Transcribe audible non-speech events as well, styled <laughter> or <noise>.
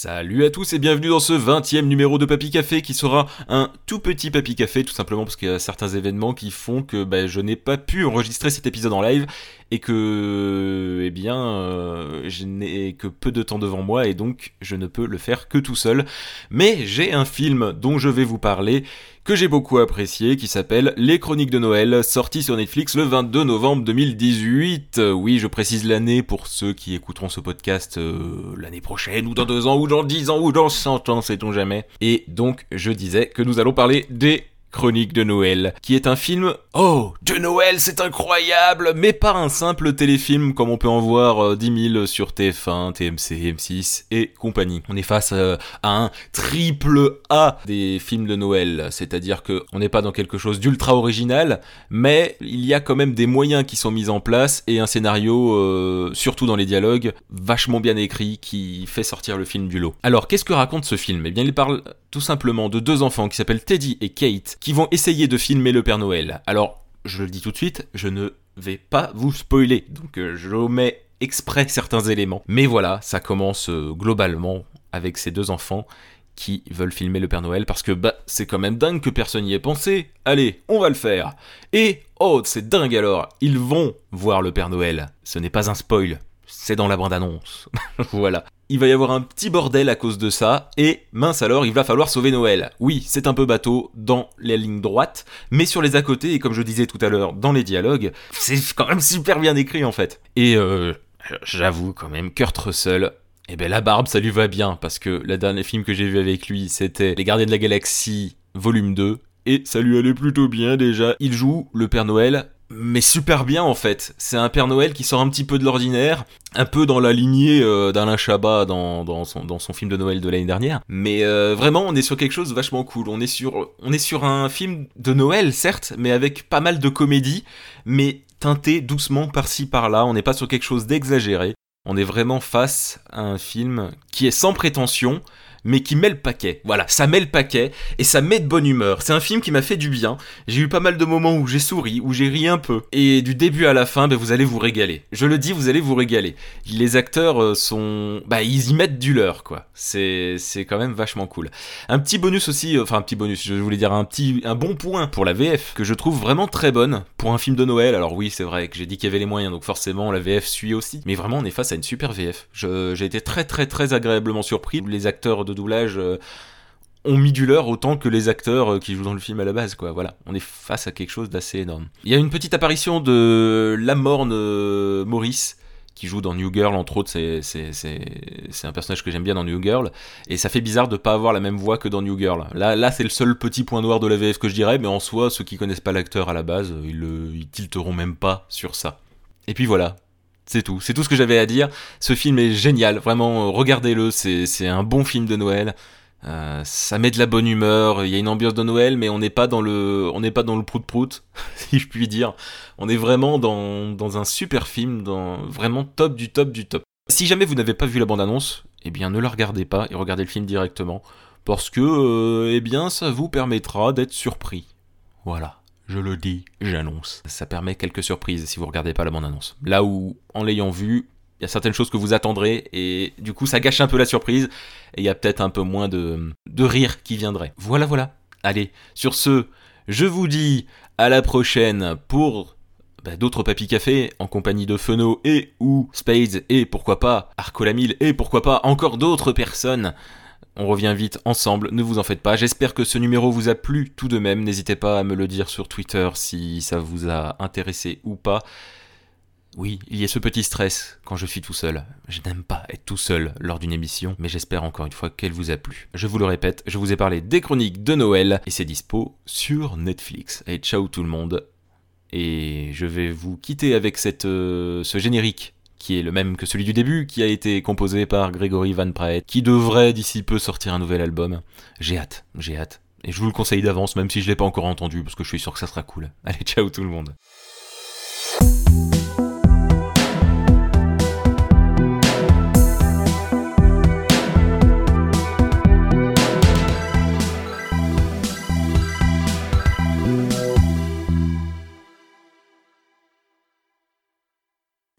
Salut à tous et bienvenue dans ce 20e numéro de Papy Café qui sera un tout petit Papy Café tout simplement parce qu'il y a certains événements qui font que ben, je n'ai pas pu enregistrer cet épisode en live et que eh bien euh, je n'ai que peu de temps devant moi et donc je ne peux le faire que tout seul. Mais j'ai un film dont je vais vous parler que j'ai beaucoup apprécié, qui s'appelle Les Chroniques de Noël, sorti sur Netflix le 22 novembre 2018. Oui, je précise l'année pour ceux qui écouteront ce podcast euh, l'année prochaine, ou dans deux ans, ou dans dix ans, ou dans cent ans, sait-on jamais. Et donc, je disais que nous allons parler des Chronique de Noël, qui est un film Oh, de Noël, c'est incroyable, mais pas un simple téléfilm comme on peut en voir 10 euh, 000 sur TF1, TMC, M6 et compagnie. On est face euh, à un triple A des films de Noël, c'est-à-dire que on n'est pas dans quelque chose d'ultra original, mais il y a quand même des moyens qui sont mis en place et un scénario, euh, surtout dans les dialogues, vachement bien écrit qui fait sortir le film du lot. Alors, qu'est-ce que raconte ce film? Eh bien, il parle tout simplement de deux enfants qui s'appellent Teddy et Kate qui vont essayer de filmer le Père Noël. Alors, je le dis tout de suite, je ne vais pas vous spoiler, donc euh, je omets exprès certains éléments. Mais voilà, ça commence euh, globalement avec ces deux enfants qui veulent filmer le Père Noël parce que bah c'est quand même dingue que personne n'y ait pensé. Allez, on va le faire. Et oh, c'est dingue alors, ils vont voir le Père Noël. Ce n'est pas un spoil, c'est dans la bande-annonce. <laughs> voilà il va y avoir un petit bordel à cause de ça, et mince alors, il va falloir sauver Noël. Oui, c'est un peu bateau dans les lignes droites, mais sur les à côté, et comme je disais tout à l'heure dans les dialogues, c'est quand même super bien écrit en fait. Et euh, j'avoue quand même, Kurt Russell, eh ben la barbe ça lui va bien, parce que le dernier film que j'ai vu avec lui, c'était Les Gardiens de la Galaxie, volume 2, et ça lui allait plutôt bien déjà. Il joue le Père Noël mais super bien en fait. C'est un Père Noël qui sort un petit peu de l'ordinaire, un peu dans la lignée euh, d'Alain Chabat dans, son film de Noël de l'année dernière. Mais euh, vraiment, on est sur quelque chose de vachement cool. On est sur, on est sur un film de Noël, certes, mais avec pas mal de comédie, mais teinté doucement par-ci par-là. On n'est pas sur quelque chose d'exagéré. On est vraiment face à un film qui est sans prétention, mais qui met le paquet. Voilà, ça met le paquet et ça met de bonne humeur. C'est un film qui m'a fait du bien. J'ai eu pas mal de moments où j'ai souri, où j'ai ri un peu. Et du début à la fin, ben, vous allez vous régaler. Je le dis, vous allez vous régaler. Les acteurs euh, sont... Bah, ils y mettent du leur, quoi. C'est, quand même vachement cool. Un petit bonus aussi, euh, enfin un petit bonus, je voulais dire un petit, un bon point pour la VF, que je trouve vraiment très bonne pour un film de Noël. Alors oui, c'est vrai que j'ai dit qu'il y avait les moyens, donc forcément la VF suit aussi. Mais vraiment, on est face à une super VF. j'ai été très très très agréablement surpris. Les acteurs de doublage euh, ont mis du leur autant que les acteurs euh, qui jouent dans le film à la base, quoi. Voilà, on est face à quelque chose d'assez énorme. Il y a une petite apparition de Lamorne euh, Maurice qui joue dans New Girl, entre autres, c'est un personnage que j'aime bien dans New Girl, et ça fait bizarre de pas avoir la même voix que dans New Girl. Là, là c'est le seul petit point noir de la VF que je dirais, mais en soi, ceux qui connaissent pas l'acteur à la base, ils, le, ils tilteront même pas sur ça. Et puis voilà, c'est tout, c'est tout ce que j'avais à dire. Ce film est génial, vraiment, regardez-le, c'est un bon film de Noël. Euh, ça met de la bonne humeur, il y a une ambiance de Noël, mais on n'est pas dans le, on n'est pas dans le prout prout, <laughs> si je puis dire. On est vraiment dans, dans un super film, dans vraiment top du top du top. Si jamais vous n'avez pas vu la bande annonce, eh bien ne la regardez pas et regardez le film directement, parce que, euh, eh bien, ça vous permettra d'être surpris. Voilà je le dis, j'annonce. Ça permet quelques surprises si vous regardez pas la bande-annonce. Là où, en l'ayant vu, il y a certaines choses que vous attendrez et du coup ça gâche un peu la surprise et il y a peut-être un peu moins de, de rire qui viendrait. Voilà, voilà. Allez, sur ce, je vous dis à la prochaine pour bah, d'autres papy café en compagnie de Feno et ou Spades et pourquoi pas Arcolamil et pourquoi pas encore d'autres personnes on revient vite ensemble, ne vous en faites pas. J'espère que ce numéro vous a plu tout de même. N'hésitez pas à me le dire sur Twitter si ça vous a intéressé ou pas. Oui, il y a ce petit stress quand je suis tout seul. Je n'aime pas être tout seul lors d'une émission, mais j'espère encore une fois qu'elle vous a plu. Je vous le répète, je vous ai parlé des chroniques de Noël et c'est dispo sur Netflix. Et ciao tout le monde. Et je vais vous quitter avec cette, euh, ce générique qui est le même que celui du début, qui a été composé par Gregory Van Praet, qui devrait d'ici peu sortir un nouvel album. J'ai hâte, j'ai hâte. Et je vous le conseille d'avance, même si je l'ai pas encore entendu, parce que je suis sûr que ça sera cool. Allez, ciao tout le monde.